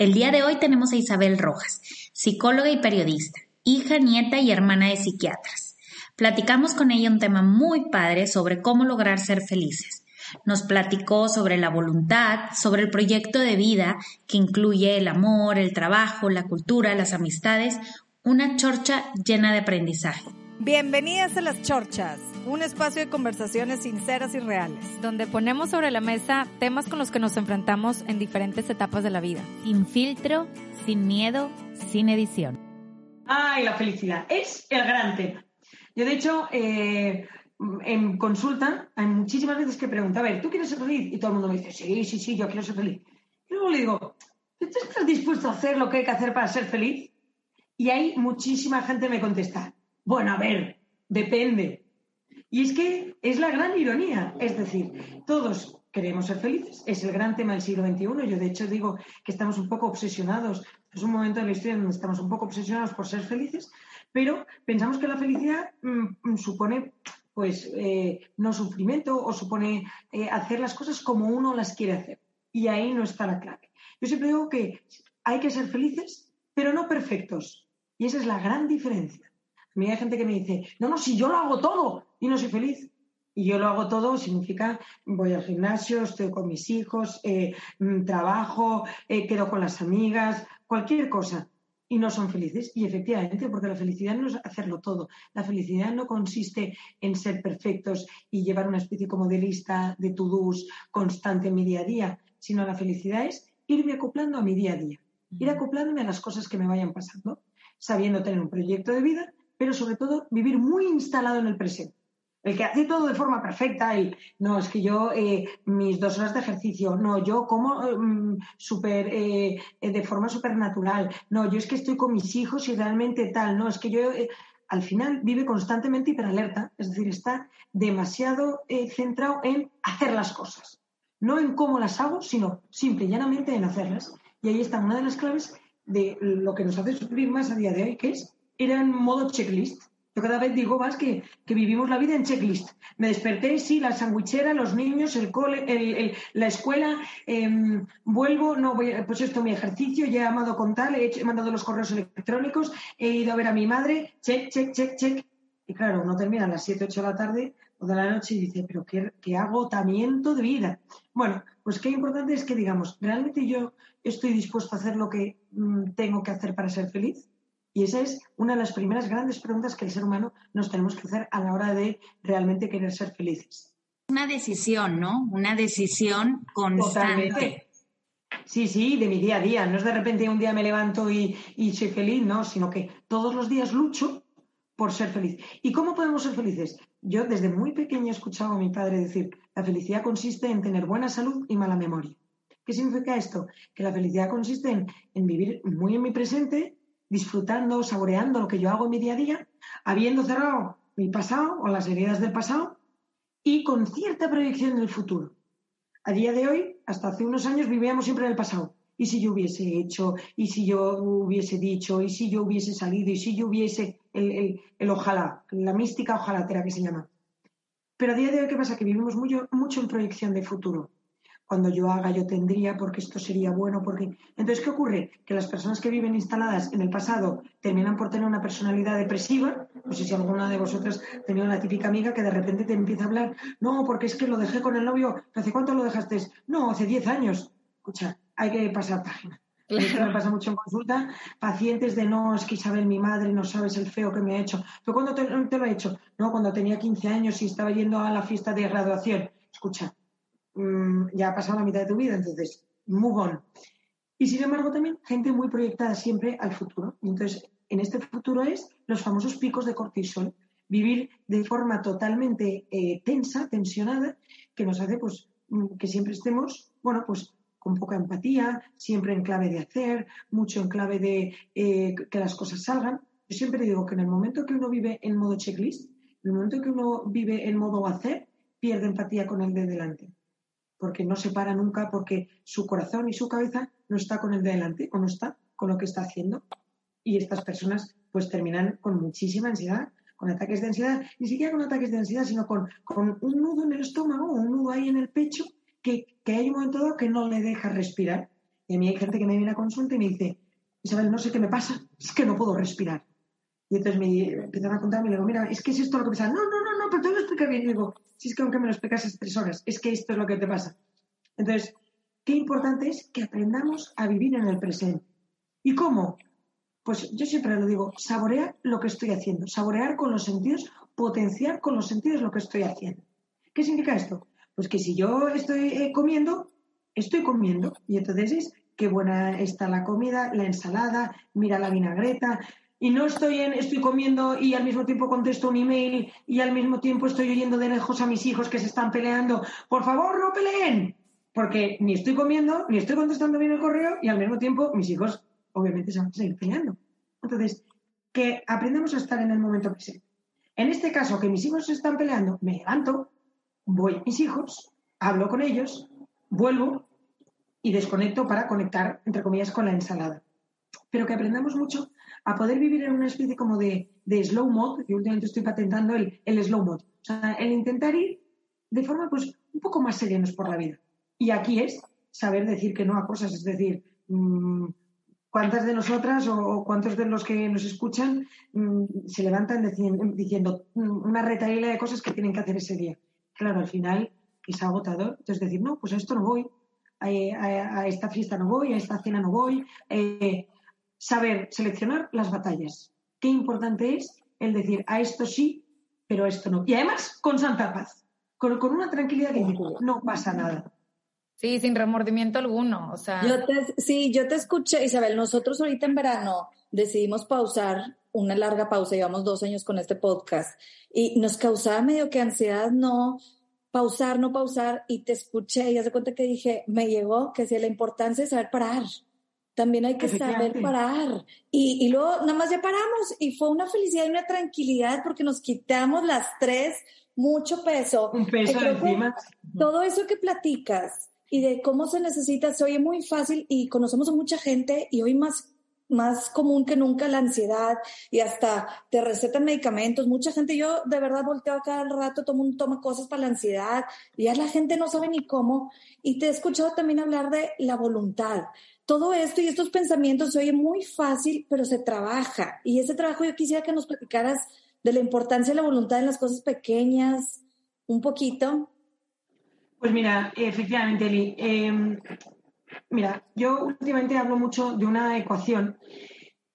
El día de hoy tenemos a Isabel Rojas, psicóloga y periodista, hija, nieta y hermana de psiquiatras. Platicamos con ella un tema muy padre sobre cómo lograr ser felices. Nos platicó sobre la voluntad, sobre el proyecto de vida que incluye el amor, el trabajo, la cultura, las amistades, una chorcha llena de aprendizaje. Bienvenidas a las chorchas, un espacio de conversaciones sinceras y reales, donde ponemos sobre la mesa temas con los que nos enfrentamos en diferentes etapas de la vida, sin filtro, sin miedo, sin edición. Ay, la felicidad es el gran tema. Yo, de hecho, eh, en consulta hay muchísimas veces que pregunto, a ver, ¿tú quieres ser feliz? Y todo el mundo me dice, sí, sí, sí, yo quiero ser feliz. Y luego le digo, ¿tú estás dispuesto a hacer lo que hay que hacer para ser feliz? Y ahí muchísima gente me contesta, bueno, a ver, depende. Y es que es la gran ironía. Es decir, todos queremos ser felices. Es el gran tema del siglo XXI. Yo, de hecho, digo que estamos un poco obsesionados. Es un momento de la historia donde estamos un poco obsesionados por ser felices, pero pensamos que la felicidad mm, supone pues eh, no sufrimiento o supone eh, hacer las cosas como uno las quiere hacer. Y ahí no está la clave. Yo siempre digo que hay que ser felices, pero no perfectos. Y esa es la gran diferencia. A mí hay gente que me dice, no, no, si yo lo hago todo y no soy feliz. Y yo lo hago todo significa voy al gimnasio, estoy con mis hijos, eh, mm, trabajo, eh, quedo con las amigas, cualquier cosa. Y no son felices. Y efectivamente, porque la felicidad no es hacerlo todo. La felicidad no consiste en ser perfectos y llevar una especie como de lista de to-dos constante en mi día a día, sino la felicidad es irme acoplando a mi día a día, ir acoplándome a las cosas que me vayan pasando, sabiendo tener un proyecto de vida pero sobre todo vivir muy instalado en el presente. El que hace todo de forma perfecta y no, es que yo eh, mis dos horas de ejercicio, no, yo como mm, super, eh, eh, de forma supernatural, no, yo es que estoy con mis hijos y realmente tal, no, es que yo al final vive constantemente hiperalerta, es decir, está demasiado centrado en hacer las cosas, no en cómo las hago, sino simple y llanamente en hacerlas. Y ahí está una de las claves de lo que nos hace sufrir más a día de hoy, que es era en modo checklist. Yo cada vez digo más que, vivimos la vida en checklist. Me desperté, sí, la sandwichera, los niños, el cole, la escuela, em, vuelvo, no voy, pues esto, mi ejercicio, ya he amado con tal, he, mandado los correos electrónicos, he ido a ver a mi madre, check, check, check, check. Y claro, uno termina a las 7, 8 de la tarde o de la noche y dice, pero qué, qué agotamiento de vida. Bueno, pues qué importante es que digamos, ¿realmente yo estoy dispuesto a hacer lo que mm, tengo que hacer para ser feliz? Y esa es una de las primeras grandes preguntas que el ser humano nos tenemos que hacer a la hora de realmente querer ser felices. Una decisión, ¿no? Una decisión constante. Sí, sí, de mi día a día. No es de repente un día me levanto y, y soy feliz, no, sino que todos los días lucho por ser feliz. ¿Y cómo podemos ser felices? Yo desde muy pequeño he escuchado a mi padre decir, la felicidad consiste en tener buena salud y mala memoria. ¿Qué significa esto? Que la felicidad consiste en, en vivir muy en mi presente, disfrutando, saboreando lo que yo hago en mi día a día, habiendo cerrado mi pasado o las heridas del pasado y con cierta proyección del futuro. A día de hoy, hasta hace unos años, vivíamos siempre en el pasado. ¿Y si yo hubiese hecho? ¿Y si yo hubiese dicho? ¿Y si yo hubiese salido? ¿Y si yo hubiese el, el, ojalá? La mística ojalatera que se llama. Pero a día de hoy, ¿qué pasa? Que vivimos mucho, mucho en proyección de futuro cuando yo haga, yo tendría, porque esto sería bueno, porque... Entonces, ¿qué ocurre? Que las personas que viven instaladas en el pasado terminan por tener una personalidad depresiva. No sé si alguna de vosotras tenía una típica amiga que de repente te empieza a hablar, no, porque es que lo dejé con el novio, ¿hace cuánto lo dejaste? No, hace 10 años. Escucha, hay que pasar página. Esto me pasa mucho en consulta. Pacientes de no, es que Isabel, mi madre, no sabes el feo que me ha hecho. ¿Pero cuándo te, te lo ha hecho? No, cuando tenía 15 años y estaba yendo a la fiesta de graduación. Escucha, Mm, ya ha pasado la mitad de tu vida, entonces, move on. Y sin embargo, también gente muy proyectada siempre al futuro. Entonces, en este futuro es los famosos picos de cortisol, vivir de forma totalmente eh, tensa, tensionada, que nos hace pues mm, que siempre estemos, bueno, pues con poca empatía, siempre en clave de hacer, mucho en clave de eh, que las cosas salgan. Yo siempre digo que en el momento que uno vive en modo checklist, en el momento que uno vive en modo hacer, pierde empatía con el de delante porque no se para nunca, porque su corazón y su cabeza no está con el de delante o no está con lo que está haciendo. Y estas personas pues terminan con muchísima ansiedad, con ataques de ansiedad, ni siquiera con ataques de ansiedad, sino con, con un nudo en el estómago, un nudo ahí en el pecho, que, que hay un momento dado que no le deja respirar. Y a mí hay gente que me viene a consulta y me dice, Isabel, no sé qué me pasa, es que no puedo respirar. Y entonces me empezaron a contarme y le digo, mira, es que es esto lo que pasa. No, no, pero te lo explica bien. Y digo, si es que aunque me lo explicas tres horas, es que esto es lo que te pasa. Entonces, qué importante es que aprendamos a vivir en el presente. ¿Y cómo? Pues yo siempre lo digo, saborear lo que estoy haciendo, saborear con los sentidos, potenciar con los sentidos lo que estoy haciendo. ¿Qué significa esto? Pues que si yo estoy eh, comiendo, estoy comiendo. Y entonces es qué buena está la comida, la ensalada, mira la vinagreta. Y no estoy, en, estoy comiendo y al mismo tiempo contesto un email y al mismo tiempo estoy oyendo de lejos a mis hijos que se están peleando. Por favor, no peleen. Porque ni estoy comiendo, ni estoy contestando bien el correo y al mismo tiempo mis hijos obviamente se van a seguir peleando. Entonces, que aprendamos a estar en el momento presente. En este caso, que mis hijos se están peleando, me levanto, voy a mis hijos, hablo con ellos, vuelvo y desconecto para conectar, entre comillas, con la ensalada. Pero que aprendamos mucho a poder vivir en una especie como de, slow mode, y últimamente estoy patentando el, el slow mode. O sea, el intentar ir de forma pues un poco más serenos por la vida. Y aquí es saber decir que no a cosas, es decir, mm, ¿Cuántas de nosotras o, cuántos de los que nos escuchan mm, se levantan diciendo mm, una retaíla de cosas que tienen que hacer ese día? Claro, al final es agotador. Entonces decir, no, pues a esto no voy, a, esta fiesta no voy, a esta cena no voy. Eh, saber seleccionar las batallas. Qué importante es el decir, a esto sí, pero a esto no. Y además con santa paz, con, con una tranquilidad que no pasa nada. Sí, sin remordimiento alguno, o sea. Yo sí, yo te escuché, Isabel. Nosotros ahorita en verano decidimos pausar una larga pausa, llevamos dos años con este podcast y nos causaba medio que ansiedad no pausar, no pausar y te escuché y haz de cuenta que dije, me llegó que si la importancia de saber parar. También hay que saber parar. Y, y luego nada más ya paramos y fue una felicidad y una tranquilidad porque nos quitamos las tres mucho peso. Un peso encima. Todo eso que platicas y de cómo se necesita, se oye muy fácil y conocemos a mucha gente y hoy más más común que nunca la ansiedad y hasta te recetan medicamentos. Mucha gente, yo de verdad volteo a cada rato, tomo, toma cosas para la ansiedad y ya la gente no sabe ni cómo. Y te he escuchado también hablar de la voluntad. Todo esto y estos pensamientos se oye muy fácil, pero se trabaja. Y ese trabajo yo quisiera que nos platicaras de la importancia de la voluntad en las cosas pequeñas, un poquito. Pues mira, efectivamente, Eli. Em, mira, yo últimamente hablo mucho de una ecuación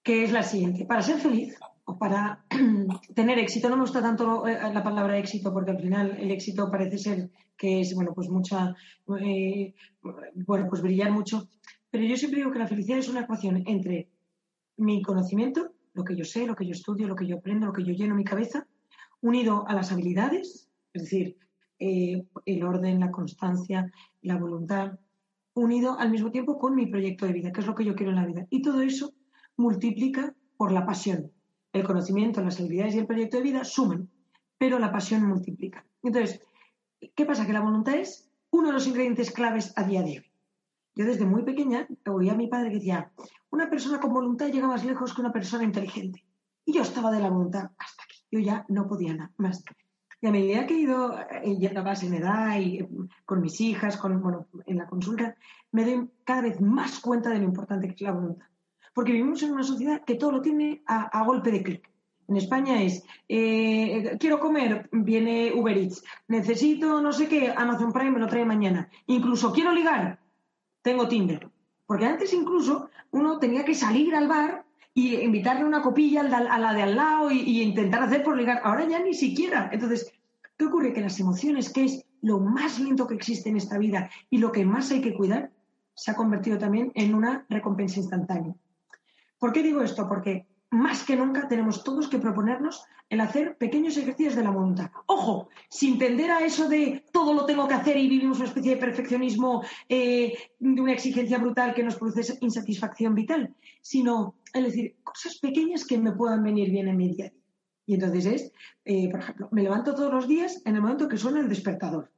que es la siguiente. Para ser feliz o para tener éxito, no me gusta tanto eh, la palabra éxito porque al final el éxito parece ser que es, bueno, pues mucha, eh, bueno, pues brillar mucho. Pero yo siempre digo que la felicidad es una ecuación entre mi conocimiento, lo que yo sé, lo que yo estudio, lo que yo aprendo, lo que yo lleno mi cabeza, unido a las habilidades, es decir, eh, el orden, la constancia, la voluntad, unido al mismo tiempo con mi proyecto de vida, que es lo que yo quiero en la vida. Y todo eso multiplica por la pasión. El conocimiento, las habilidades y el proyecto de vida suman, pero la pasión multiplica. Entonces, ¿qué pasa? Que la voluntad es uno de los ingredientes claves a día de hoy. Yo desde muy pequeña oía a mi padre que decía, una persona con voluntad llega más lejos que una persona inteligente. Y yo estaba de la voluntad hasta aquí. Yo ya no podía nada más. Y a medida que he ido yendo más en edad y eh, con mis hijas, con, bueno, en la consulta, me doy cada vez más cuenta de lo importante que es la voluntad. Porque vivimos en una sociedad que todo lo tiene a, golpe de clic. En España es, eh, quiero comer, viene Uber Eats. Necesito no sé qué, Amazon Prime me lo trae mañana. Incluso quiero ligar, tengo Tinder. Porque antes incluso uno tenía que salir al bar y invitarle una copilla a la de al lado y, intentar hacer por ligar. Ahora ya ni siquiera. Entonces, ¿qué ocurre? Que las emociones, que es lo más lindo que existe en esta vida y lo que más hay que cuidar, se ha convertido también en una recompensa instantánea. ¿Por qué digo esto? Porque más que nunca tenemos todos que proponernos el hacer pequeños ejercicios de la voluntad. Ojo, sin tender a eso de todo lo tengo que hacer y vivimos una especie de perfeccionismo, eh, de una exigencia brutal que nos produce insatisfacción vital, sino, es decir, cosas pequeñas que me puedan venir bien en mi día. Y entonces es, eh, por ejemplo, me levanto todos los días en el momento que suena el despertador.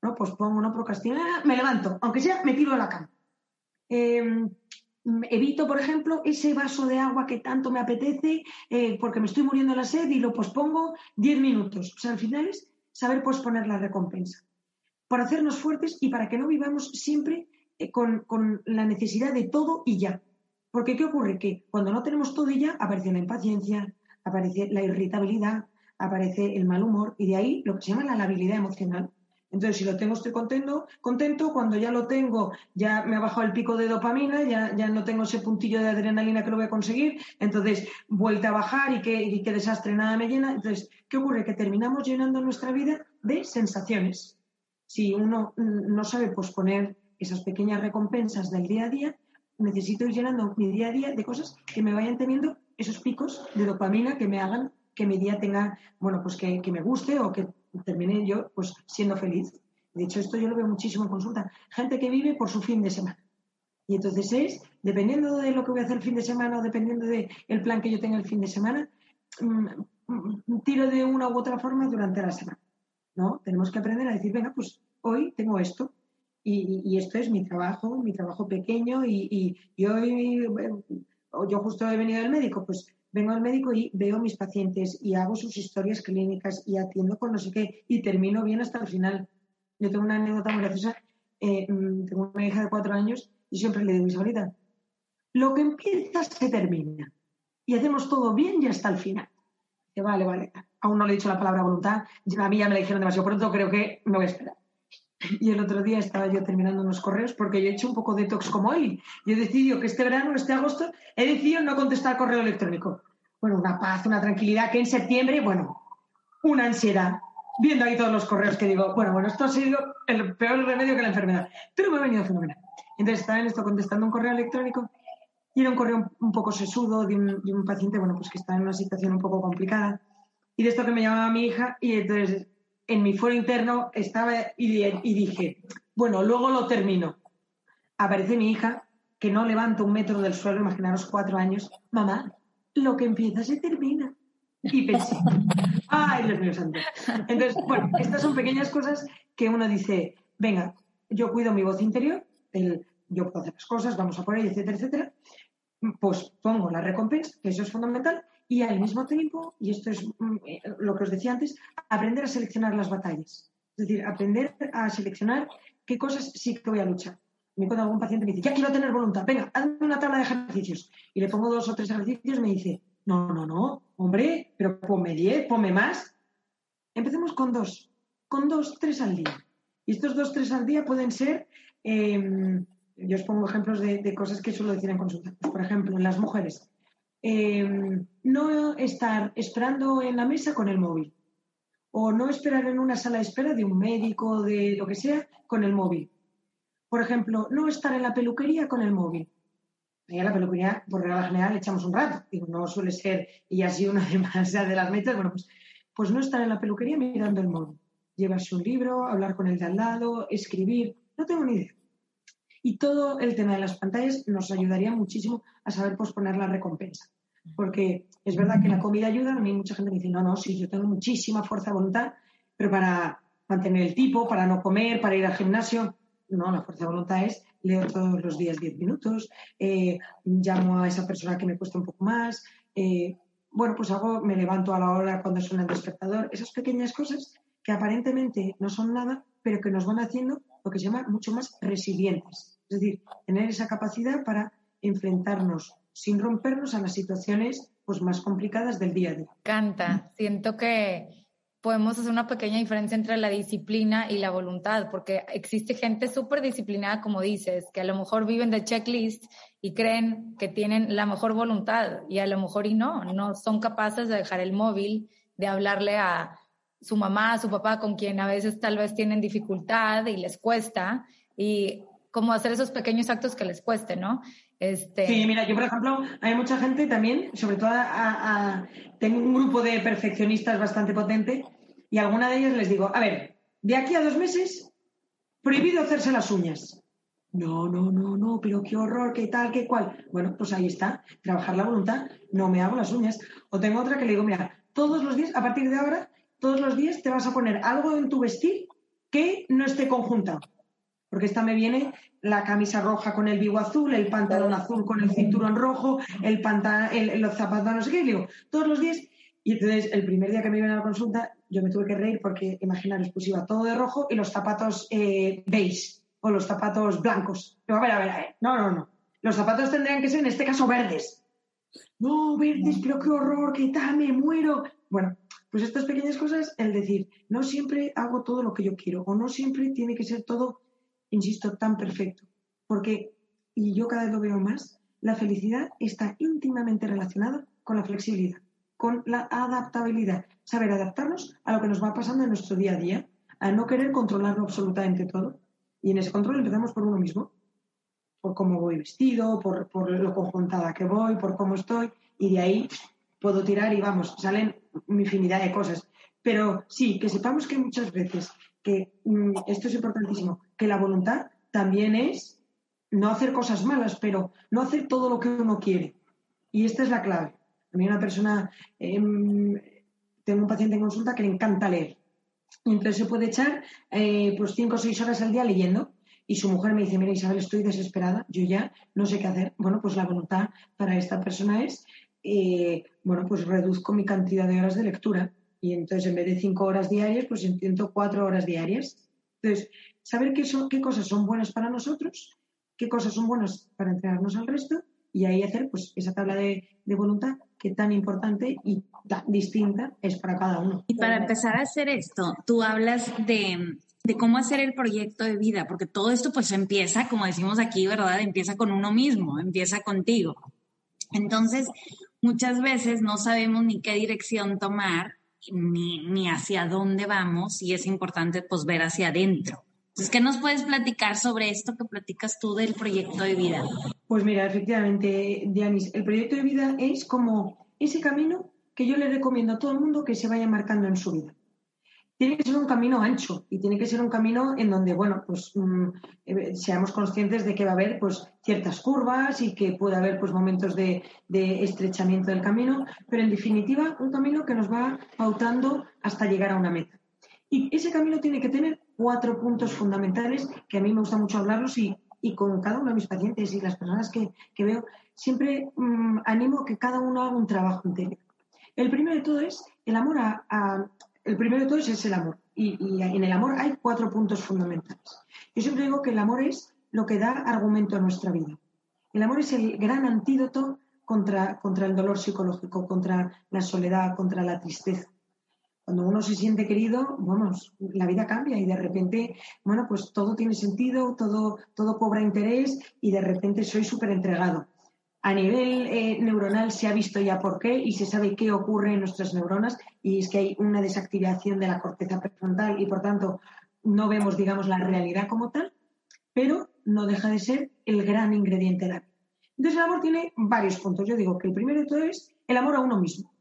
¿no? Pues pongo, no procrastinar, me levanto, aunque sea, me tiro a la cama. Em, evito, por ejemplo, ese vaso de agua que tanto me apetece eh, porque me estoy muriendo de la sed y lo pospongo 10 minutos. O sea, al final es saber posponer la recompensa. Para hacernos fuertes y para que no vivamos siempre eh, con, con la necesidad de todo y ya. Porque ¿qué ocurre? Que cuando no tenemos todo y ya, aparece la impaciencia, aparece la irritabilidad, aparece el mal humor y de ahí lo que se llama la labilidad emocional. Entonces, si lo tengo, estoy contento, contento. Cuando ya lo tengo, ya me ha bajado el pico de dopamina, ya, ya no tengo ese puntillo de adrenalina que lo voy a conseguir. Entonces, vuelta a bajar y qué, y qué desastre, nada me llena. Entonces, ¿qué ocurre? Que terminamos llenando nuestra vida de sensaciones. Si uno no sabe posponer esas pequeñas recompensas del día a día, necesito ir llenando mi día a día de cosas que me vayan teniendo esos picos de dopamina que me hagan que mi día tenga, bueno, pues que, que me guste o que termine yo pues siendo feliz. De hecho, esto yo lo veo muchísimo en consulta. Gente que vive por su fin de semana. Y entonces es, dependiendo de lo que voy a hacer el fin de semana o dependiendo del plan que yo tenga el fin de semana, mm, mm, tiro de una u otra forma durante la semana. ¿no? Tenemos que aprender a decir, venga, pues hoy tengo esto. Y, esto es mi trabajo, mi trabajo pequeño. Y, y hoy, yo justo he venido del médico, pues vengo al médico y veo mis pacientes y hago sus historias clínicas y atiendo con no sé qué y termino bien hasta el final. Yo tengo una anécdota muy graciosa. Eh, mm, tengo una hija de cuatro años y siempre le digo, Isabelita, lo que empieza se termina y hacemos todo bien y hasta el final. Vale, vale. Aún no le he dicho la palabra voluntad. A mí ya me la dijeron demasiado pronto, creo que me voy a esperar. Y el otro día estaba yo terminando unos correos porque yo he hecho un poco de detox como él. Yo he decidido que este verano, este agosto, he decidido no contestar correo electrónico. Bueno, una paz, una tranquilidad que en septiembre, bueno, una ansiedad. Viendo ahí todos los correos que digo, bueno, bueno, esto ha sido el peor remedio que la enfermedad. Pero me ha venido fenomenal. Entonces estaba en esto contestando un correo electrónico y era un correo un poco sesudo de un, de un paciente, bueno, pues que está en una situación un poco complicada. Y de esto que me llamaba mi hija y entonces en mi foro interno estaba y, dije, bueno, luego lo termino. Aparece mi hija, que no levanta un metro del suelo, imaginaros cuatro años, mamá, lo que empieza se termina. Y pensé, ay, Dios mío santo. Entonces, bueno, estas son pequeñas cosas que uno dice, venga, yo cuido mi voz interior, el, yo puedo hacer las cosas, vamos a por ello, etcétera, etcétera. Pues pongo la recompensa, que eso es fundamental, y al mismo tiempo, y esto es mm, eh, lo que os decía antes, aprender a seleccionar las batallas. Es decir, aprender a seleccionar qué cosas sí que voy a luchar. Me algún paciente me dice, ya quiero tener voluntad, venga, hazme una tabla de ejercicios. Y le pongo dos o tres ejercicios y me dice, no, no, no, hombre, pero ponme diez, ponme más. Empecemos con dos, con dos, tres al día. Y estos dos, tres al día pueden ser, em, yo os pongo ejemplos de, de, cosas que suelo decir en consulta. Por ejemplo, en las mujeres, Em, no estar esperando en la mesa con el móvil o no esperar en una sala de espera de un médico, de lo que sea, con el móvil. Por ejemplo, no estar en la peluquería con el móvil. Ahí a la peluquería, por regla general, echamos un rato. Digo, no suele ser, y así una de, de las metas, bueno, pues, pues no estar en la peluquería mirando el móvil. Llevarse un libro, hablar con el de al lado, escribir, no tengo ni idea. Y todo el tema de las pantallas nos ayudaría muchísimo a saber posponer la recompensa. Porque es verdad que la comida ayuda, a mí mucha gente me dice, no, no, sí, yo tengo muchísima fuerza de voluntad, pero para mantener el tipo, para no comer, para ir al gimnasio, no, la fuerza de voluntad es leo todos los días 10 minutos, eh, llamo a esa persona que me cuesta un poco más, eh, bueno, pues hago, me levanto a la hora cuando suena el despertador, esas pequeñas cosas que aparentemente no son nada, pero que nos van haciendo lo que se llama mucho más resilientes. Es decir, tener esa capacidad para enfrentarnos sin rompernos a las situaciones pues, más complicadas del día a día. Canta, siento que podemos hacer una pequeña diferencia entre la disciplina y la voluntad, porque existe gente súper disciplinada, como dices, que a lo mejor viven de checklist y creen que tienen la mejor voluntad y a lo mejor y no, no son capaces de dejar el móvil, de hablarle a su mamá, a su papá, con quien a veces tal vez tienen dificultad y les cuesta, y como hacer esos pequeños actos que les cueste, ¿no? Este... Sí, mira, yo por ejemplo, hay mucha gente también, sobre todo tengo un grupo de perfeccionistas bastante potente y a alguna de ellas les digo, a ver, de aquí a dos meses, prohibido hacerse las uñas. No, no, no, no, pero qué horror, qué tal, qué cual. Bueno, pues ahí está, trabajar la voluntad, no me hago las uñas. O tengo otra que le digo, mira, todos los días, a partir de ahora, todos los días te vas a poner algo en tu vestir que no esté conjuntado porque esta me viene la camisa roja con el vivo azul, el pantalón azul con el cinturón rojo, el pantalón, los zapatos, no sé qué, digo, todos los días. Y entonces, el primer día que me iban a la consulta, yo me tuve que reír porque, imaginaros, pues iba todo de rojo y los zapatos eh, beige, o los zapatos blancos. a ver, a ver, a ver. No, no, no. Los zapatos tendrían que ser, en este caso, verdes. No, verdes, pero qué horror, qué tal, me muero. Bueno, pues estas pequeñas cosas, el decir, no siempre hago todo lo que yo quiero, o no siempre tiene que ser todo, insisto, tan perfecto. Porque, y yo cada vez lo veo más, la felicidad está íntimamente relacionada con la flexibilidad, con la adaptabilidad, saber adaptarnos a lo que nos va pasando en nuestro día a día, a no querer controlarlo absolutamente todo. Y en ese control empezamos por uno mismo, por cómo voy vestido, por, por lo conjuntada que voy, por cómo estoy, y de ahí puedo tirar y vamos, salen infinidad de cosas. Pero sí, que sepamos que muchas veces, que mm, esto es importantísimo, que la voluntad también es no hacer cosas malas, pero no hacer todo lo que uno quiere. Y esta es la clave. A mí una persona, em, tengo un paciente en consulta que le encanta leer. Y entonces se puede echar eh, pues cinco o seis horas al día leyendo. Y su mujer me dice, mira Isabel, estoy desesperada, yo ya no sé qué hacer. Bueno, pues la voluntad para esta persona es, eh, bueno, pues reduzco mi cantidad de horas de lectura. Y entonces en vez de cinco horas diarias, pues intento cuatro horas diarias. Entonces, saber qué, son, qué cosas son buenas para nosotros qué cosas son buenas para entrenarnos al resto y ahí hacer pues esa tabla de, voluntad que tan importante y tan distinta es para cada uno. Y para empezar a hacer esto, tú hablas de, de cómo hacer el proyecto de vida, porque todo esto pues empieza, como decimos aquí, ¿verdad? Empieza con uno mismo, empieza contigo. Entonces, muchas veces no sabemos ni qué dirección tomar, ni, ni hacia dónde vamos, y es importante pues ver hacia adentro. Entonces, ¿qué nos puedes platicar sobre esto que platicas tú del proyecto de vida? Pues mira, efectivamente, Dianis, el proyecto de vida es como ese camino que yo le recomiendo a todo el mundo que se vaya marcando en su vida. Tiene que ser un camino ancho y tiene que ser un camino en donde, bueno, pues mm, eh, seamos conscientes de que va a haber pues ciertas curvas y que puede haber pues momentos de, de estrechamiento del camino, pero en definitiva un camino que nos va pautando hasta llegar a una meta. Y ese camino tiene que tener cuatro puntos fundamentales que a mí me gusta mucho hablarlos y, con cada uno de mis pacientes y las personas que, veo, siempre mm, animo que cada uno haga un trabajo interior. El primero de todo es el amor a, el primero de todo es, el amor. Y, en el amor hay cuatro puntos fundamentales. Yo siempre digo que el amor es lo que da argumento a nuestra vida. El amor es el gran antídoto contra, contra el dolor psicológico, contra la soledad, contra la tristeza. Cuando uno se siente querido, vamos, la vida cambia y de repente, bueno, pues todo tiene sentido, todo, todo cobra interés y de repente soy súper entregado. A nivel eh, neuronal se ha visto ya por qué y se sabe qué ocurre en nuestras neuronas y es que hay una desactivación de la corteza prefrontal y por tanto no vemos, digamos, la realidad como tal, pero no deja de ser el gran ingrediente de la vida. Entonces el amor tiene varios puntos. Yo digo que el primero de todo es el amor a uno mismo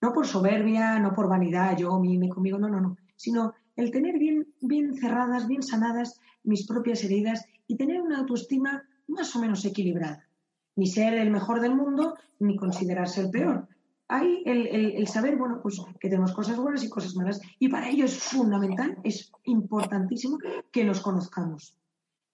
no por soberbia, no por vanidad, yo, mime conmigo, no, no, no, sino el tener bien, bien cerradas, bien sanadas mis propias heridas y tener una autoestima más o menos equilibrada. Ni ser el mejor del mundo, ni considerarse el peor. Hay el, saber, bueno, pues que tenemos cosas buenas y cosas malas. Y para ello es fundamental, es importantísimo que nos conozcamos.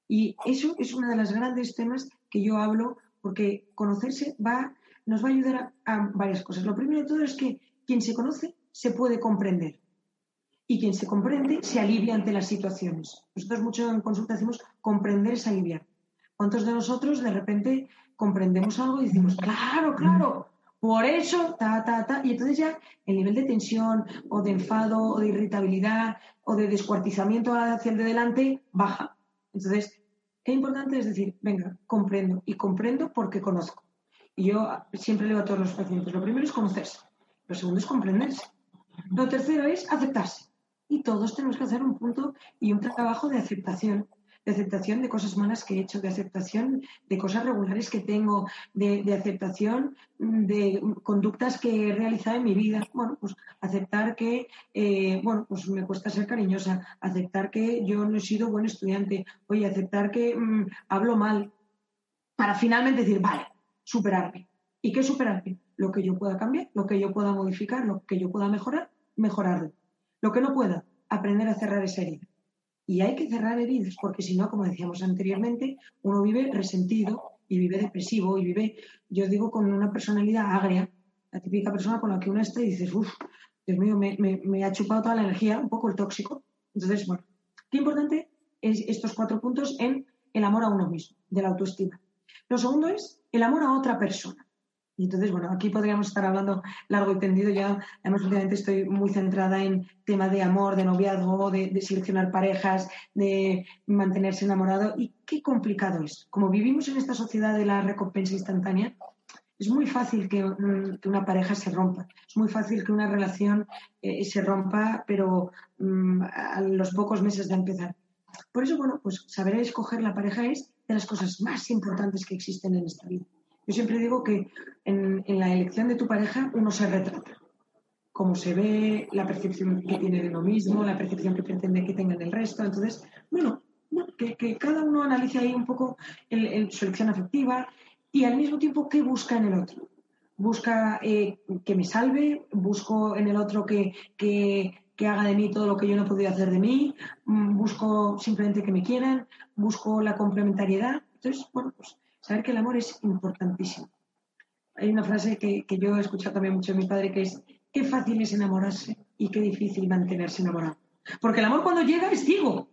Y eso es uno de los grandes temas que yo hablo, porque conocerse va nos va a ayudar a, varias cosas. Lo primero de todo es que quien se conoce se puede comprender y quien se comprende se alivia ante las situaciones. Nosotros mucho en consulta decimos comprender es aliviar. ¿Cuántos de nosotros de repente comprendemos algo y decimos, claro, claro, por eso, ta, ta, ta, y entonces ya el nivel de tensión o de enfado o de irritabilidad o de descuartizamiento hacia el de delante baja. Entonces, qué importante es decir, venga, comprendo y comprendo porque conozco. Y yo siempre leo a todos los pacientes, lo primero es conocerse, lo segundo es comprenderse, lo tercero es aceptarse. Y todos tenemos que hacer un punto y un trabajo de aceptación, de aceptación de cosas malas que he hecho, de aceptación de cosas regulares que tengo, de, aceptación de conductas que he realizado en mi vida. Bueno, pues aceptar que, eh, bueno, pues me cuesta ser cariñosa, aceptar que yo no he sido buen estudiante, oye, aceptar que mm, hablo mal, para finalmente decir, vale, superarme. ¿Y qué superarme? Lo que yo pueda cambiar, lo que yo pueda modificar, lo que yo pueda mejorar, mejorarlo. Lo que no pueda, aprender a cerrar esa herida. Y hay que cerrar heridas, porque si no, como decíamos anteriormente, uno vive resentido y vive depresivo y vive, yo digo, con una personalidad agria, la típica persona con la que uno está y dices, uff, Dios mío, me, me, ha chupado toda la energía, un poco el tóxico. Entonces, bueno, qué importante estos cuatro puntos en el amor a uno mismo, de la autoestima. Lo segundo es el amor a otra persona. Y entonces, bueno, aquí podríamos estar hablando largo y tendido. Ya, además, últimamente estoy muy centrada en tema de amor, de noviazgo, de, seleccionar parejas, de mantenerse enamorado. Y qué complicado es. Como vivimos en esta sociedad de la recompensa instantánea, es muy fácil que, una pareja se rompa. Es muy fácil que una relación eh, se rompa, pero mm, a los pocos meses de empezar. Por eso, bueno, pues saber escoger la pareja es de las cosas más importantes que existen en esta vida. Yo siempre digo que en, la elección de tu pareja uno se retrata. Cómo se ve, la percepción que tiene de uno mismo, la percepción que pretende que tenga el resto. Entonces, bueno, que, cada uno analice ahí un poco su elección afectiva y al mismo tiempo qué busca en el otro. Busca eh, que me salve, busco en el otro que, que, que haga de mí todo lo que yo no he podido hacer de mí, mm, busco simplemente que me quieran, busco la complementariedad. Entonces, bueno, pues saber que el amor es importantísimo. Hay una frase que, yo he escuchado también mucho de mi padre que es, qué fácil es enamorarse y qué difícil mantenerse enamorado. Porque el amor cuando llega es ciego,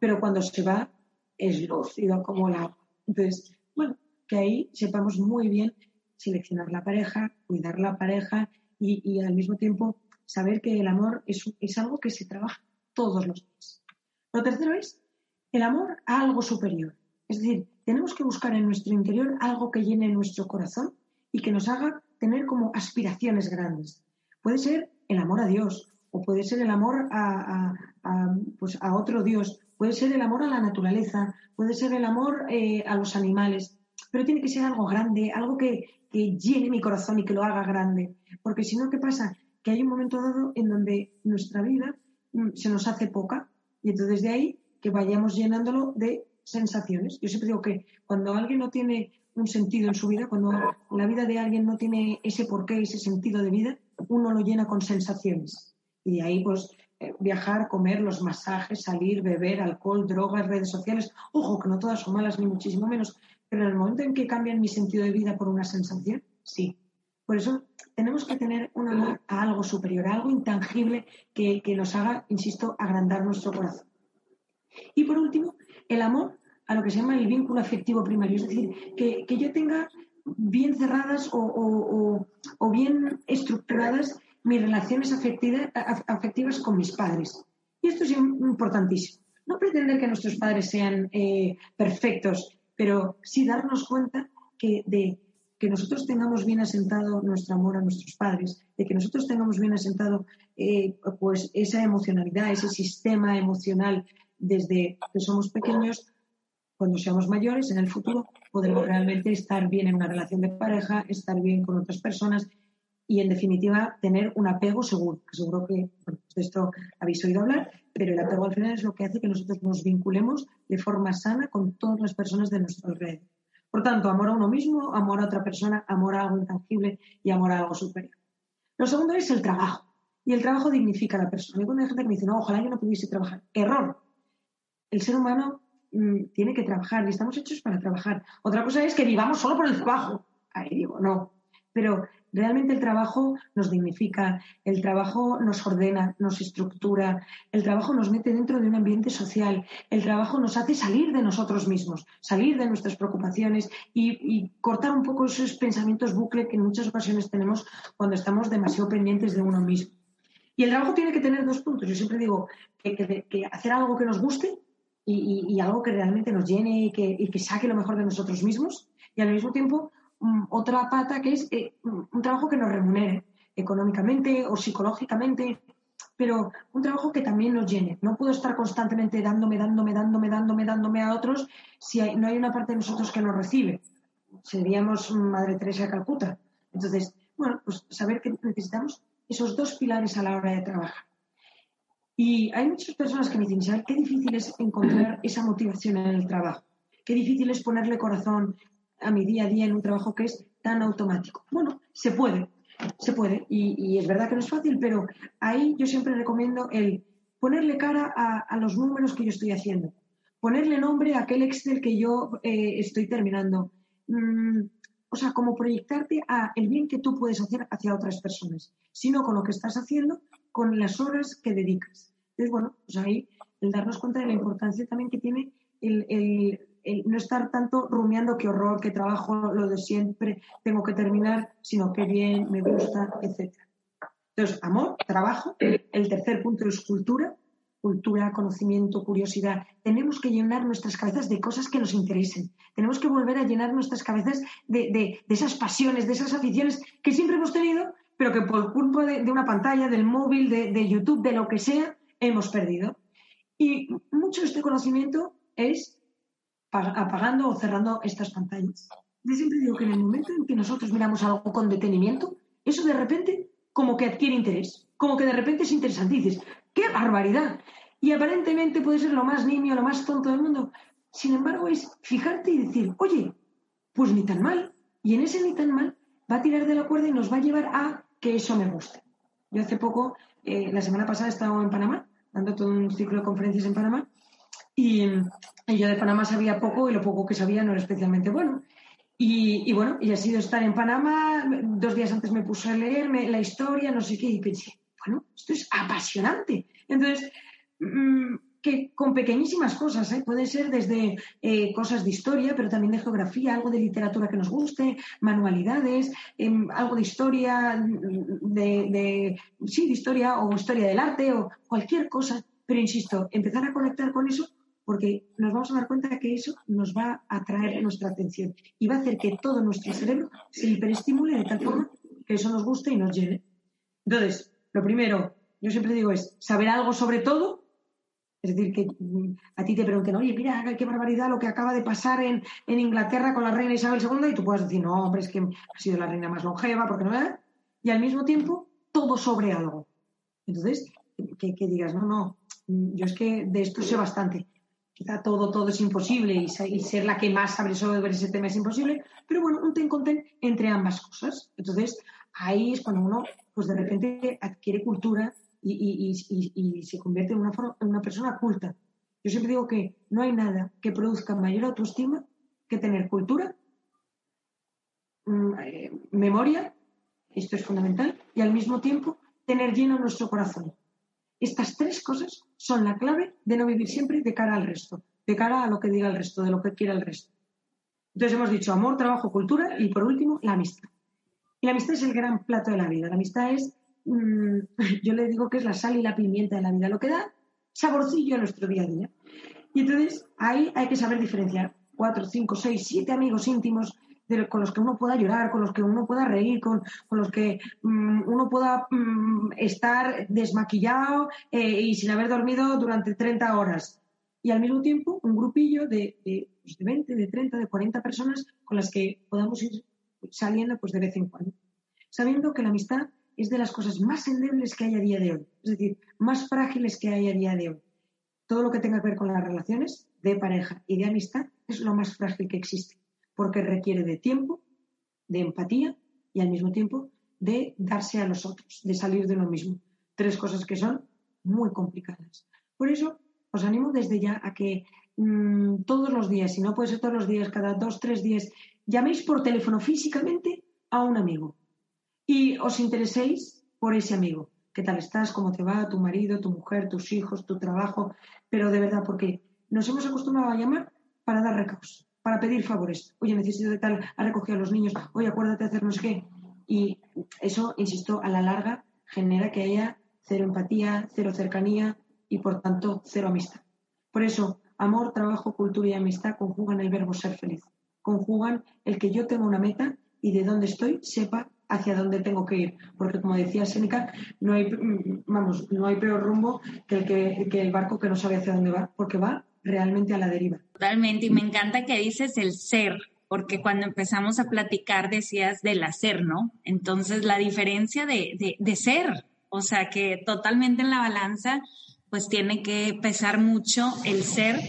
pero cuando se va es lúcido como el agua. Entonces, bueno, que ahí sepamos muy bien seleccionar la pareja, cuidar la pareja y, y al mismo tiempo saber que el amor es, es algo que se trabaja todos los días. Lo tercero es el amor a algo superior. Es decir, tenemos que buscar en nuestro interior algo que llene nuestro corazón y que nos haga tener como aspiraciones grandes. Puede ser el amor a Dios o puede ser el amor a, pues a otro Dios, puede ser el amor a la naturaleza, puede ser el amor eh, a los animales, pero tiene que ser algo grande, algo que, que llene mi corazón y que lo haga grande. Porque si no, ¿qué pasa? que hay un momento dado en donde nuestra vida mm, se nos hace poca y entonces de ahí que vayamos llenándolo de sensaciones. Yo siempre digo que cuando alguien no tiene un sentido en su vida, cuando la vida de alguien no tiene ese porqué, ese sentido de vida, uno lo llena con sensaciones. Y ahí, pues, eh, viajar, comer, los masajes, salir, beber, alcohol, drogas, redes sociales. Ojo, que no todas son malas, ni muchísimo menos. Pero en el momento en que cambian mi sentido de vida por una sensación, sí. Por eso tenemos que tener un amor a algo superior, a algo intangible que, nos haga, insisto, agrandar nuestro corazón. Y por último, el amor a lo que se llama el vínculo afectivo primario, es decir, que, yo tenga bien cerradas o, bien estructuradas mis relaciones afectivas, con mis padres. Y esto es importantísimo. No pretender que nuestros padres sean eh, perfectos, pero sí darnos cuenta que de que nosotros tengamos bien asentado nuestro amor a nuestros padres, de que nosotros tengamos bien asentado eh, pues esa emocionalidad, ese sistema emocional desde que somos pequeños, cuando seamos mayores, en el futuro, podremos realmente estar bien en una relación de pareja, estar bien con otras personas y, en definitiva, tener un apego seguro. Seguro que pues de esto habéis oído hablar, pero el apego al final es lo que hace que nosotros nos vinculemos de forma sana con todas las personas de nuestro alrededor. Por tanto, amor a uno mismo, amor a otra persona, amor a algo intangible y amor a algo superior. Lo segundo es el trabajo. Y el trabajo dignifica a la persona. Hay gente que me dice, no, ojalá yo no pudiese trabajar. Error. El ser humano mm, tiene que trabajar y estamos hechos para trabajar. Otra cosa es que vivamos solo por el trabajo. Ahí digo, no. Pero Realmente el trabajo nos dignifica, el trabajo nos ordena, nos estructura, el trabajo nos mete dentro de un ambiente social, el trabajo nos hace salir de nosotros mismos, salir de nuestras preocupaciones y, cortar un poco esos pensamientos bucle que en muchas ocasiones tenemos cuando estamos demasiado pendientes de uno mismo. Y el trabajo tiene que tener dos puntos. Yo siempre digo que, hacer algo que nos guste y, algo que realmente nos llene y que, y que saque lo mejor de nosotros mismos y al mismo tiempo Mm, otra pata que es eh, un trabajo que nos remunere económicamente o psicológicamente, pero un trabajo que también nos llene. No puedo estar constantemente dándome, dándome, dándome, dándome, dándome a otros si no hay una parte de nosotros que nos recibe. Seríamos Madre Teresa de Calcuta. Entonces, bueno, pues saber que necesitamos esos dos pilares a la hora de trabajar. Y hay muchas personas que me dicen, ¿sabes qué difícil es encontrar esa motivación en el trabajo? Qué difícil es ponerle corazón, a mi día a día en un trabajo que es tan automático. Bueno, se puede, se puede. Y, es verdad que no es fácil, pero ahí yo siempre recomiendo el ponerle cara a, los números que yo estoy haciendo, ponerle nombre a aquel Excel que yo eh, estoy terminando. Mm, o sea, como proyectarte a el bien que tú puedes hacer hacia otras personas, sino con lo que estás haciendo, con las horas que dedicas. Entonces, bueno, pues ahí el darnos cuenta de la importancia también que tiene el, no estar tanto rumiando qué horror, qué trabajo, lo de siempre, tengo que terminar, sino qué bien, me gusta, etc. Entonces, amor, trabajo. El tercer punto es cultura, cultura, conocimiento, curiosidad. Tenemos que llenar nuestras cabezas de cosas que nos interesen. Tenemos que volver a llenar nuestras cabezas de, esas pasiones, de esas aficiones que siempre hemos tenido, pero que por culpa de, una pantalla, del móvil, de, YouTube, de lo que sea, hemos perdido. Y mucho de este conocimiento es apagando o cerrando estas pantallas. Yo siempre digo que en el momento en que nosotros miramos algo con detenimiento, eso de repente como que adquiere interés, como que de repente es interesante. Y dices, ¡qué barbaridad! Y aparentemente puede ser lo más nimio, lo más tonto del mundo. Sin embargo, es fijarte y decir, oye, pues ni tan mal. Y en ese ni tan mal va a tirar de la cuerda y nos va a llevar a que eso me guste. Yo hace poco, eh, la semana pasada, he estado en Panamá, dando todo un ciclo de conferencias en Panamá, y, yo de Panamá sabía poco y lo poco que sabía no era especialmente bueno. Y, bueno, y ha sido estar en Panamá, dos días antes me puse a leerme la historia, no sé qué, y pensé, bueno, esto es apasionante. Entonces, mm, que con pequeñísimas cosas, ¿eh? puede ser desde eh, cosas de historia, pero también de geografía, algo de literatura que nos guste, manualidades, em, algo de historia, de, sí, de historia o historia del arte o cualquier cosa. Pero insisto, empezar a conectar con eso porque nos vamos a dar cuenta que eso nos va a atraer nuestra atención y va a hacer que todo nuestro cerebro se hiperestimule de tal forma que eso nos guste y nos llene. Entonces, lo primero, yo siempre digo es saber algo sobre todo. Es decir, que mm, a ti te pregunten, oye, mira, qué barbaridad lo que acaba de pasar en, Inglaterra con la reina Isabel II, y tú puedes decir, no, hombre, es que ha sido la reina más longeva, porque no es. Y al mismo tiempo, todo sobre algo. Entonces, que, digas, no, no, yo es que de esto sé bastante. Quizá todo, todo es imposible y, ser la que más sabe sobre ese tema es imposible, pero bueno, un ten con ten entre ambas cosas. Entonces, ahí es cuando uno pues de repente adquiere cultura y, se convierte en una, en una persona culta. Yo siempre digo que no hay nada que produzca mayor autoestima que tener cultura, mm, eh, memoria, esto es fundamental, y al mismo tiempo tener lleno nuestro corazón. Estas tres cosas son la clave de no vivir siempre de cara al resto, de cara a lo que diga el resto, de lo que quiera el resto. Entonces hemos dicho amor, trabajo, cultura y por último la amistad. Y la amistad es el gran plato de la vida. La amistad es, mm, yo le digo que es la sal y la pimienta de la vida, lo que da saborcillo a nuestro día a día. Y entonces ahí hay que saber diferenciar cuatro, cinco, seis, siete amigos íntimos con los que uno pueda llorar, con los que uno pueda reír, con, los que mm, uno pueda mm, estar desmaquillado eh, y sin haber dormido durante 30 horas. Y al mismo tiempo un grupillo de, de, pues de 20, de 30, de 40 personas con las que podamos ir saliendo pues de vez en cuando, sabiendo que la amistad es de las cosas más endebles que hay a día de hoy, es decir, más frágiles que hay a día de hoy. Todo lo que tenga que ver con las relaciones de pareja y de amistad es lo más frágil que existe, porque requiere de tiempo, de empatía y al mismo tiempo de darse a los otros, de salir de lo mismo. Tres cosas que son muy complicadas. Por eso os animo desde ya a que mm, todos los días, si no puede ser todos los días, cada dos, tres días, llaméis por teléfono físicamente a un amigo y os intereséis por ese amigo. ¿Qué tal estás? ¿Cómo te va? ¿Tu marido, tu mujer, tus hijos, tu trabajo? Pero de verdad, porque nos hemos acostumbrado a llamar para dar recaos, para pedir favores. Oye, necesito de tal, ha recogido a los niños, oye, acuérdate de hacer no sé qué. Y eso, insisto, a la larga genera que haya cero empatía, cero cercanía y por tanto cero amistad. Por eso, amor, trabajo, cultura y amistad conjugan el verbo ser feliz conjugan el que yo tenga una meta y de dónde estoy sepa hacia dónde tengo que ir. Porque como decía Seneca, no hay, vamos, no hay peor rumbo que el, que, el barco que no sabe hacia dónde va, porque va realmente a la deriva. Totalmente, y me encanta que dices el ser, porque cuando empezamos a platicar decías del hacer, ¿no? Entonces la diferencia de, de ser, o sea que totalmente en la balanza, pues tiene que pesar mucho el ser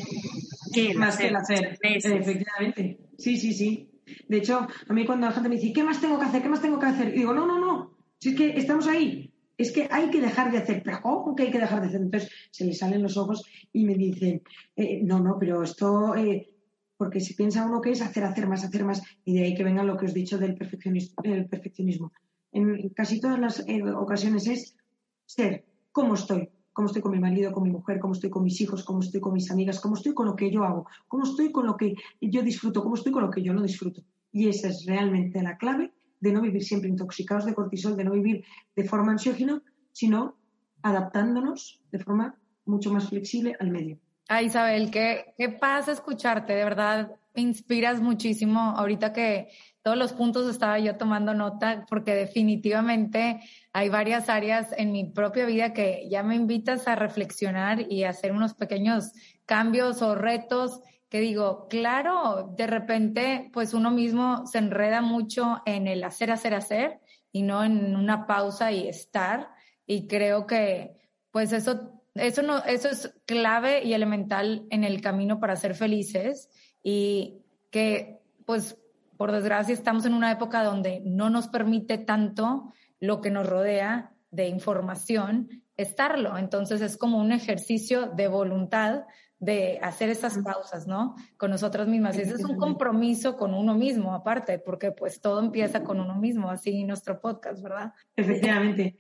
que Más que el hacer, efectivamente. Sí, sí, sí. De hecho, a mí cuando la gente me dice, ¿qué más tengo que hacer? ¿Qué más tengo que hacer? Y digo, no, no, no. Si es que estamos ahí. Es que hay que dejar de hacer. Pero ¿cómo que hay que dejar de hacer? Entonces se le salen los ojos y me dicen, eh, no, no, pero esto. Eh, porque si piensa uno que es hacer, hacer más, hacer más, y de ahí que venga lo que os he dicho del perfeccionismo. En casi todas las eh, ocasiones es ser como estoy, cómo estoy con mi marido, con mi mujer, cómo estoy con mis hijos, cómo estoy con mis amigas, cómo estoy con lo que yo hago, cómo estoy con lo que yo disfruto, cómo estoy con lo que yo no disfruto. Y esa es realmente la clave de no vivir siempre intoxicados de cortisol, de no vivir de forma ansiógena, sino adaptándonos de forma mucho más flexible al medio. Ah, Isabel, qué, qué pasa escucharte, de verdad, me inspiras muchísimo. Ahorita que todos los puntos estaba yo tomando nota, porque definitivamente hay varias áreas en mi propia vida que ya me invitas a reflexionar y a hacer unos pequeños cambios o retos que digo, claro, de repente, pues uno mismo se enreda mucho en el hacer, hacer, hacer y no en una pausa y estar. Y creo que, pues eso, eso no, eso es clave y elemental en el camino para ser felices y que, pues, por desgracia, estamos en una época donde no nos permite tanto lo que nos rodea de información estarlo. Entonces es como un ejercicio de voluntad de hacer esas pausas, ¿no? Con nosotras mismas. Ese es un compromiso con uno mismo, aparte, porque pues todo empieza con uno mismo, así nuestro podcast, ¿verdad? Efectivamente.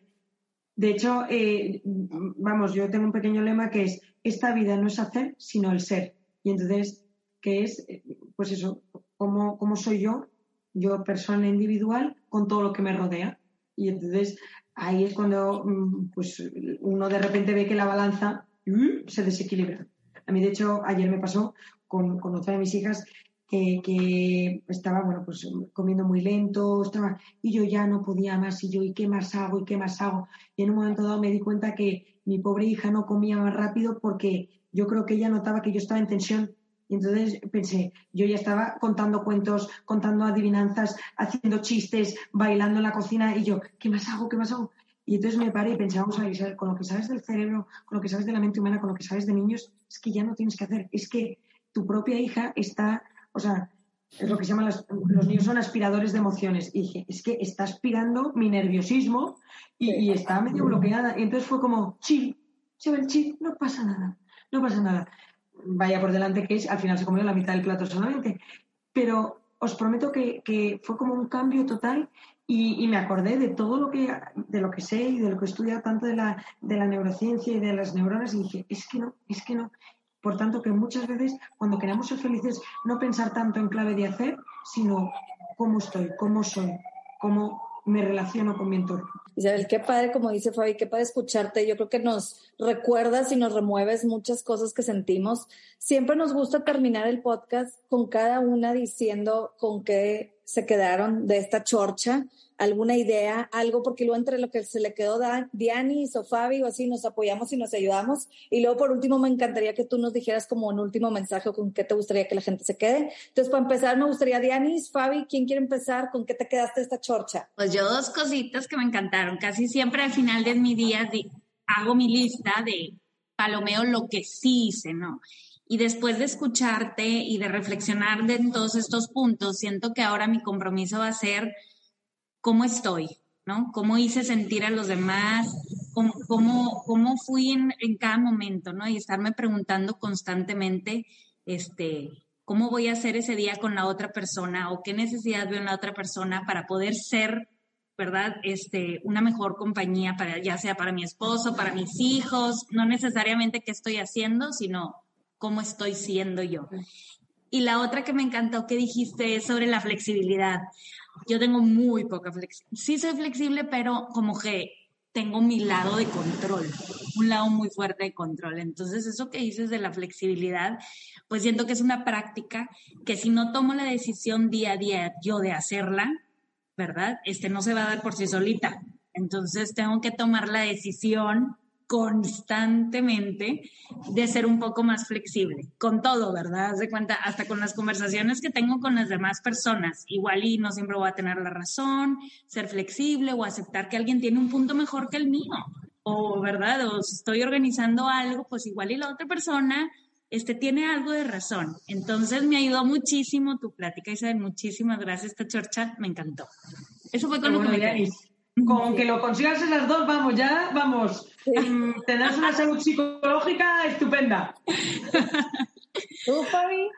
De hecho, eh, vamos, yo tengo un pequeño lema que es, esta vida no es hacer, sino el ser. Y entonces, ¿qué es? Eh, pues eso, ¿cómo, cómo soy yo? Yo, persona individual, con todo lo que me rodea. Y entonces, ahí es cuando mm, pues, uno de repente ve que la balanza mm, se desequilibra. A mí, de hecho, ayer me pasó con, otra de mis hijas que, estaba, bueno, pues comiendo muy lento, estaba, y yo ya no podía más, y yo, ¿y qué más hago? ¿Y qué más hago? Y en un momento dado me di cuenta que mi pobre hija no comía más rápido porque yo creo que ella notaba que yo estaba en tensión. Y entonces pensé, yo ya estaba contando cuentos, contando adivinanzas, haciendo chistes, bailando en la cocina, y yo, ¿qué más hago? ¿Qué más hago? Y entonces me paré y pensé, vamos a ver, con lo que sabes del cerebro, con lo que sabes de la mente humana, con lo que sabes de niños, es que ya no tienes que hacer. Es que tu propia hija está, o sea, es lo que se llaman los niños son aspiradores de emociones. Y dije, es que está aspirando mi nerviosismo y, está medio bloqueada. Y entonces fue como, chill, el chill, no pasa nada, no pasa nada. Vaya por delante que es, al final se comió la mitad del plato solamente. Pero os prometo que, que fue como un cambio total y, me acordé de todo lo que, de lo que sé y de lo que he estudiado tanto de la, de la neurociencia y de las neuronas y dije, es que no, es que no. Por tanto, que muchas veces cuando queremos ser felices, no pensar tanto en clave de hacer, sino cómo estoy, cómo soy, cómo me relaciono con mi entorno. Isabel, qué padre, como dice Fabi, qué padre escucharte. Yo creo que nos recuerdas y nos remueves muchas cosas que sentimos. Siempre nos gusta terminar el podcast con cada una diciendo con qué se quedaron de esta chorcha alguna idea, algo, porque luego entre lo que se le quedó Dianis o Fabi o así, nos apoyamos y nos ayudamos. Y luego, por último, me encantaría que tú nos dijeras como un último mensaje con qué te gustaría que la gente se quede. Entonces, para empezar, me gustaría, Dianis, Fabi, ¿quién quiere empezar? ¿Con qué te quedaste esta chorcha? Pues yo dos cositas que me encantaron. Casi siempre al final de mi día hago mi lista de palomeo lo que sí hice, ¿no? Y después de escucharte y de reflexionar de todos estos puntos, siento que ahora mi compromiso va a ser cómo estoy, ¿no? Cómo hice sentir a los demás, cómo, cómo, fui en, en, cada momento, ¿no? Y estarme preguntando constantemente, este, cómo voy a hacer ese día con la otra persona o qué necesidad veo en la otra persona para poder ser, ¿verdad? Este, una mejor compañía para, ya sea para mi esposo, para mis hijos, no necesariamente qué estoy haciendo, sino cómo estoy siendo yo. Y la otra que me encantó que dijiste es sobre la flexibilidad yo tengo muy poca flexibilidad. Sí soy flexible, pero como que tengo mi lado de control, un lado muy fuerte de control. Entonces, eso que dices de la flexibilidad, pues siento que es una práctica que si no tomo la decisión día a día yo de hacerla, ¿verdad? Este no se va a dar por sí solita. Entonces, tengo que tomar la decisión constantemente de ser un poco más flexible, con todo, ¿verdad? de cuenta, hasta con las conversaciones que tengo con las demás personas, igual y no siempre voy a tener la razón, ser flexible o aceptar que alguien tiene un punto mejor que el mío, o, ¿verdad? O estoy organizando algo, pues igual y la otra persona este, tiene algo de razón. Entonces me ayudó muchísimo tu plática, Isabel, muchísimas gracias, esta chorcha me encantó. Eso fue con lo que me con que lo consigas en las dos, vamos, ya, vamos. Mm, tendrás una salud psicológica estupenda. ¿Tú, Fabi?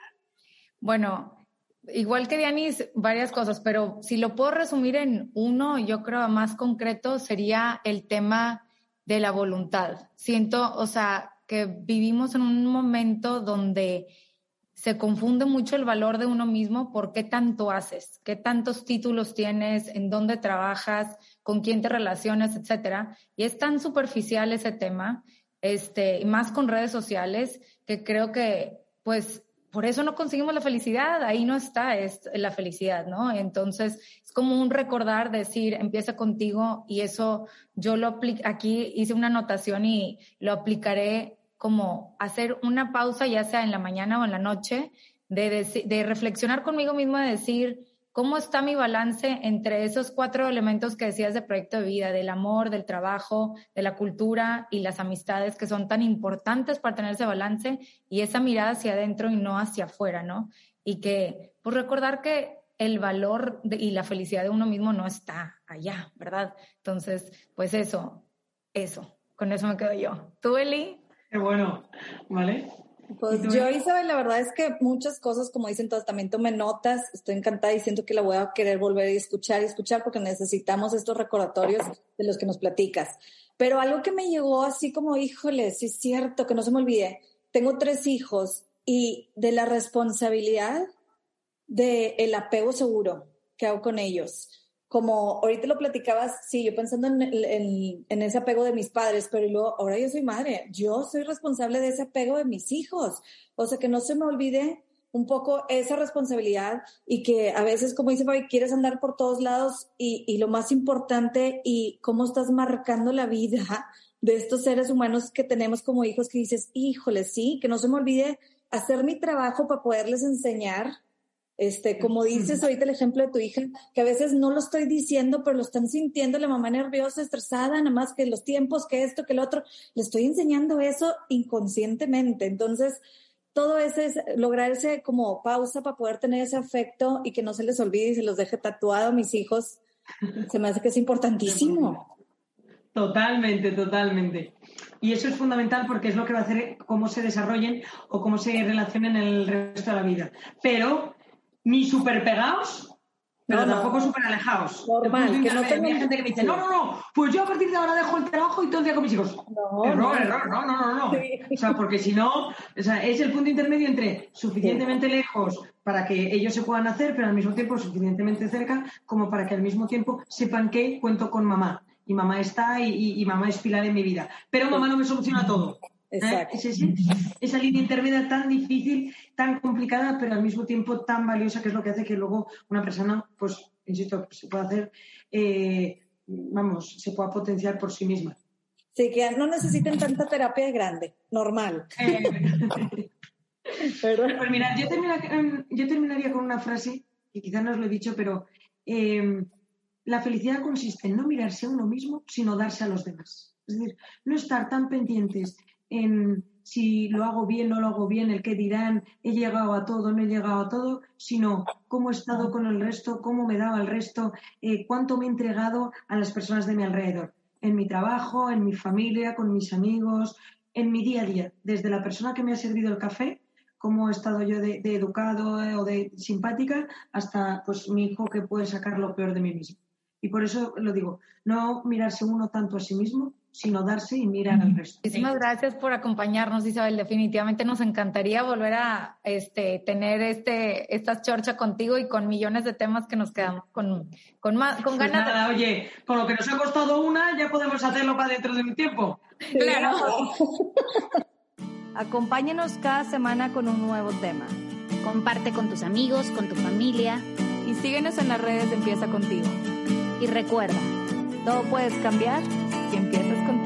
Bueno, igual que Dianis, varias cosas, pero si lo puedo resumir en uno, yo creo más concreto, sería el tema de la voluntad. Siento, o sea, que vivimos en un momento donde se confunde mucho el valor de uno mismo por qué tanto haces, qué tantos títulos tienes, en dónde trabajas, con quién te relacionas, etcétera. Y es tan superficial ese tema, este, y más con redes sociales, que creo que, pues, por eso no conseguimos la felicidad, ahí no está es la felicidad, ¿no? Entonces, es como un recordar, decir, empieza contigo y eso yo lo aquí hice una anotación y lo aplicaré como hacer una pausa, ya sea en la mañana o en la noche, de, de reflexionar conmigo mismo, de decir, ¿cómo está mi balance entre esos cuatro elementos que decías de proyecto de vida, del amor, del trabajo, de la cultura y las amistades que son tan importantes para tener ese balance y esa mirada hacia adentro y no hacia afuera, ¿no? Y que, pues recordar que el valor y la felicidad de uno mismo no está allá, ¿verdad? Entonces, pues eso, eso, con eso me quedo yo. ¿Tú, Eli? Qué bueno, ¿vale? Pues yo, Isabel, la verdad es que muchas cosas, como dicen todos, también tomé notas, estoy encantada y siento que la voy a querer volver a escuchar y escuchar porque necesitamos estos recordatorios de los que nos platicas. Pero algo que me llegó así como, híjole, sí es cierto, que no se me olvide, tengo tres hijos y de la responsabilidad del el apego seguro que hago con ellos como ahorita lo platicabas, sí, yo pensando en, ese apego de mis padres, pero luego ahora yo soy madre, yo soy responsable de ese apego de mis hijos. O sea, que no se me olvide un poco esa responsabilidad y que a veces, como dice Fabi, quieres andar por todos lados y, y lo más importante y cómo estás marcando la vida de estos seres humanos que tenemos como hijos que dices, híjole, sí, que no se me olvide hacer mi trabajo para poderles enseñar este, como dices ahorita el ejemplo de tu hija, que a veces no lo estoy diciendo, pero lo están sintiendo la mamá nerviosa, estresada, nada más que los tiempos, que esto, que lo otro. Le estoy enseñando eso inconscientemente. Entonces, todo ese es lograr ese como pausa para poder tener ese afecto y que no se les olvide y se los deje tatuado a mis hijos. Se me hace que es importantísimo. Totalmente, totalmente. Y eso es fundamental porque es lo que va a hacer cómo se desarrollen o cómo se relacionen el resto de la vida. Pero ni súper pegados, pero tampoco súper alejados. Normal, que no Hay gente que me dice, no, no, no, pues yo a partir de ahora dejo el trabajo y todo el día con mis hijos. No, error, error, no, no, no, no. O sea, porque si no, o sea, es el punto intermedio entre suficientemente lejos para que ellos se puedan hacer, pero al mismo tiempo suficientemente cerca como para que al mismo tiempo sepan que cuento con mamá. Y mamá está y, y mamá es pilar en mi vida. Pero mamá no me soluciona todo. Exacto. esa línea intermedia tan difícil, tan complicada, pero al mismo tiempo tan valiosa, que es lo que hace que luego una persona, pues, insisto, se pueda hacer, eh, vamos, se pueda potenciar por sí misma. Sí, que no necesiten tanta terapia grande, normal. Eh, pues mira, yo, em, yo, terminaría con una frase, que quizás no os lo he dicho, pero em, la felicidad consiste en no mirarse a uno mismo, sino darse a los demás. Es decir, no estar tan pendientes en si lo hago bien, no lo hago bien, el qué dirán, he llegado a todo, no he llegado a todo, sino cómo he estado con el resto, cómo me daba el resto, eh, cuánto me he entregado a las personas de mi alrededor, en mi trabajo, en mi familia, con mis amigos, en mi día a día, desde la persona que me ha servido el café, cómo he estado yo de, educado eh, o de simpática, hasta pues mi hijo que puede sacar lo peor de mí mismo. Y por eso lo digo, no mirarse uno tanto a sí mismo, sino darse y mirar al resto. Muchísimas gracias por acompañarnos, Isabel. Definitivamente nos encantaría volver a este, tener este, esta chorcha contigo y con millones de temas que nos quedamos con, con, más, con pues ganas. Nada, Oye, con lo que nos ha costado una, ya podemos hacerlo para dentro de un tiempo. Claro. Acompáñenos cada semana con un nuevo tema. Comparte con tus amigos, con tu familia. Y síguenos en las redes de Empieza Contigo. Y recuerda, todo puedes cambiar empiezas con